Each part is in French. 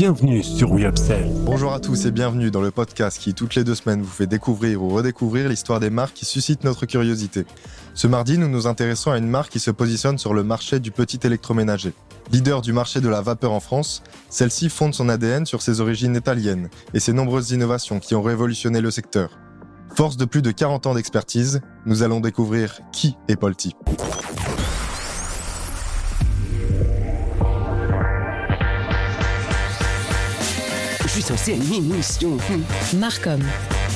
Bienvenue sur WeUpsell. Bonjour à tous et bienvenue dans le podcast qui, toutes les deux semaines, vous fait découvrir ou redécouvrir l'histoire des marques qui suscitent notre curiosité. Ce mardi, nous nous intéressons à une marque qui se positionne sur le marché du petit électroménager. Leader du marché de la vapeur en France, celle-ci fonde son ADN sur ses origines italiennes et ses nombreuses innovations qui ont révolutionné le secteur. Force de plus de 40 ans d'expertise, nous allons découvrir qui est Polti. Je suis censé animer une émission. Marcom,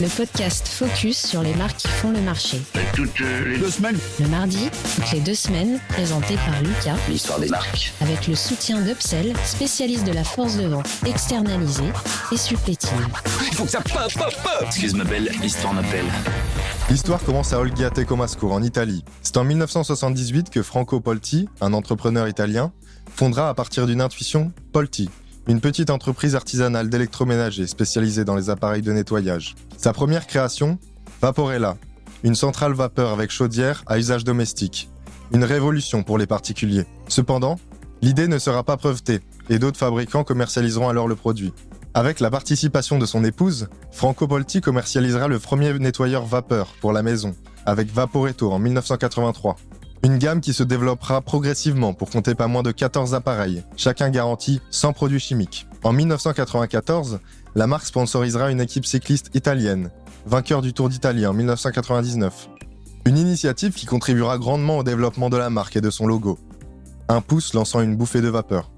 le podcast focus sur les marques qui font le marché. Toutes euh, les deux semaines Le mardi, toutes les deux semaines, présenté par Lucas, L'histoire des marques. avec le soutien d'Upsell, spécialiste de la force de vente externalisée et supplétive. Il faut que ça pop, pop, pop Excuse ma belle, l'histoire m'appelle. L'histoire commence à Olgiate Comasco, en Italie. C'est en 1978 que Franco Polti, un entrepreneur italien, fondera à partir d'une intuition Polti, une petite entreprise artisanale d'électroménager spécialisée dans les appareils de nettoyage. Sa première création, Vaporella, une centrale vapeur avec chaudière à usage domestique. Une révolution pour les particuliers. Cependant, l'idée ne sera pas brevetée et d'autres fabricants commercialiseront alors le produit. Avec la participation de son épouse, Franco Polti commercialisera le premier nettoyeur vapeur pour la maison, avec Vaporetto en 1983. Une gamme qui se développera progressivement pour compter pas moins de 14 appareils, chacun garanti sans produits chimiques. En 1994, la marque sponsorisera une équipe cycliste italienne, vainqueur du Tour d'Italie en 1999. Une initiative qui contribuera grandement au développement de la marque et de son logo. Un pouce lançant une bouffée de vapeur.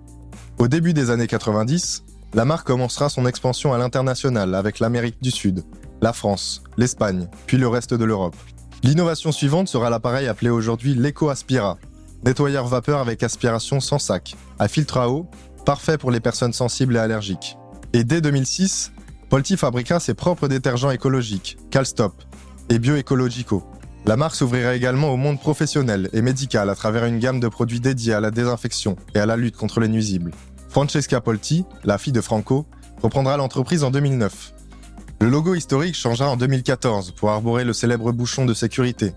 Au début des années 90, la marque commencera son expansion à l'international avec l'Amérique du Sud, la France, l'Espagne, puis le reste de l'Europe. L'innovation suivante sera l'appareil appelé aujourd'hui l'Eco Aspira, nettoyeur vapeur avec aspiration sans sac, à filtre à eau, parfait pour les personnes sensibles et allergiques. Et dès 2006, Polti fabriqua ses propres détergents écologiques, Calstop, et bioécologico. La marque s'ouvrira également au monde professionnel et médical à travers une gamme de produits dédiés à la désinfection et à la lutte contre les nuisibles. Francesca Polti, la fille de Franco, reprendra l'entreprise en 2009. Le logo historique changera en 2014 pour arborer le célèbre bouchon de sécurité,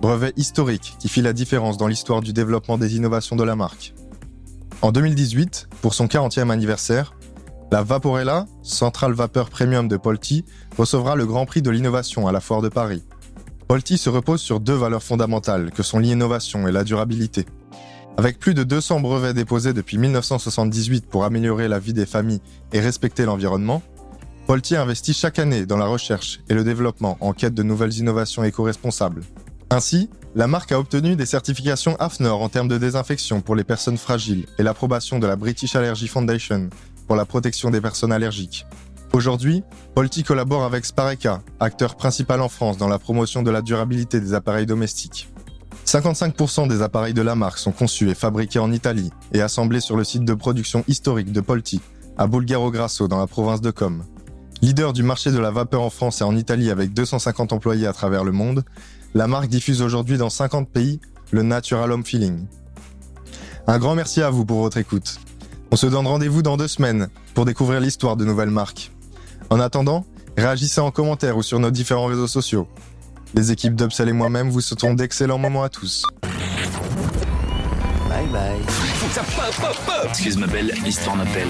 brevet historique qui fit la différence dans l'histoire du développement des innovations de la marque. En 2018, pour son 40e anniversaire, la Vaporella, centrale vapeur premium de Polti, recevra le Grand Prix de l'innovation à la Foire de Paris. Polti se repose sur deux valeurs fondamentales que sont l'innovation et la durabilité. Avec plus de 200 brevets déposés depuis 1978 pour améliorer la vie des familles et respecter l'environnement, Polti investit chaque année dans la recherche et le développement en quête de nouvelles innovations éco-responsables. Ainsi, la marque a obtenu des certifications AFNOR en termes de désinfection pour les personnes fragiles et l'approbation de la British Allergy Foundation pour la protection des personnes allergiques. Aujourd'hui, Polti collabore avec Spareka, acteur principal en France dans la promotion de la durabilité des appareils domestiques. 55% des appareils de la marque sont conçus et fabriqués en Italie et assemblés sur le site de production historique de Polti, à Bulgaro Grasso dans la province de Com. Leader du marché de la vapeur en France et en Italie avec 250 employés à travers le monde, la marque diffuse aujourd'hui dans 50 pays le Natural Home Feeling. Un grand merci à vous pour votre écoute. On se donne rendez-vous dans deux semaines pour découvrir l'histoire de nouvelles marques. En attendant, réagissez en commentaire ou sur nos différents réseaux sociaux. Les équipes d'Upsell et moi-même vous souhaitons d'excellents moments à tous. Bye bye. Excuse ma belle, l'histoire m'appelle.